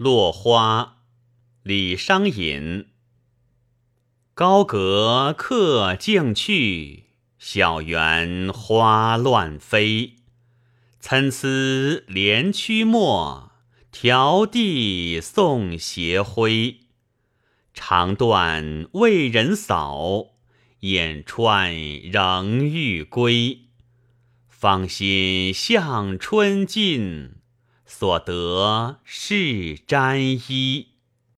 落花，李商隐。高阁客径去，小园花乱飞。参差连曲陌，迢递送斜晖。长断为人扫，眼穿仍欲归。芳心向春尽，所得是沾衣。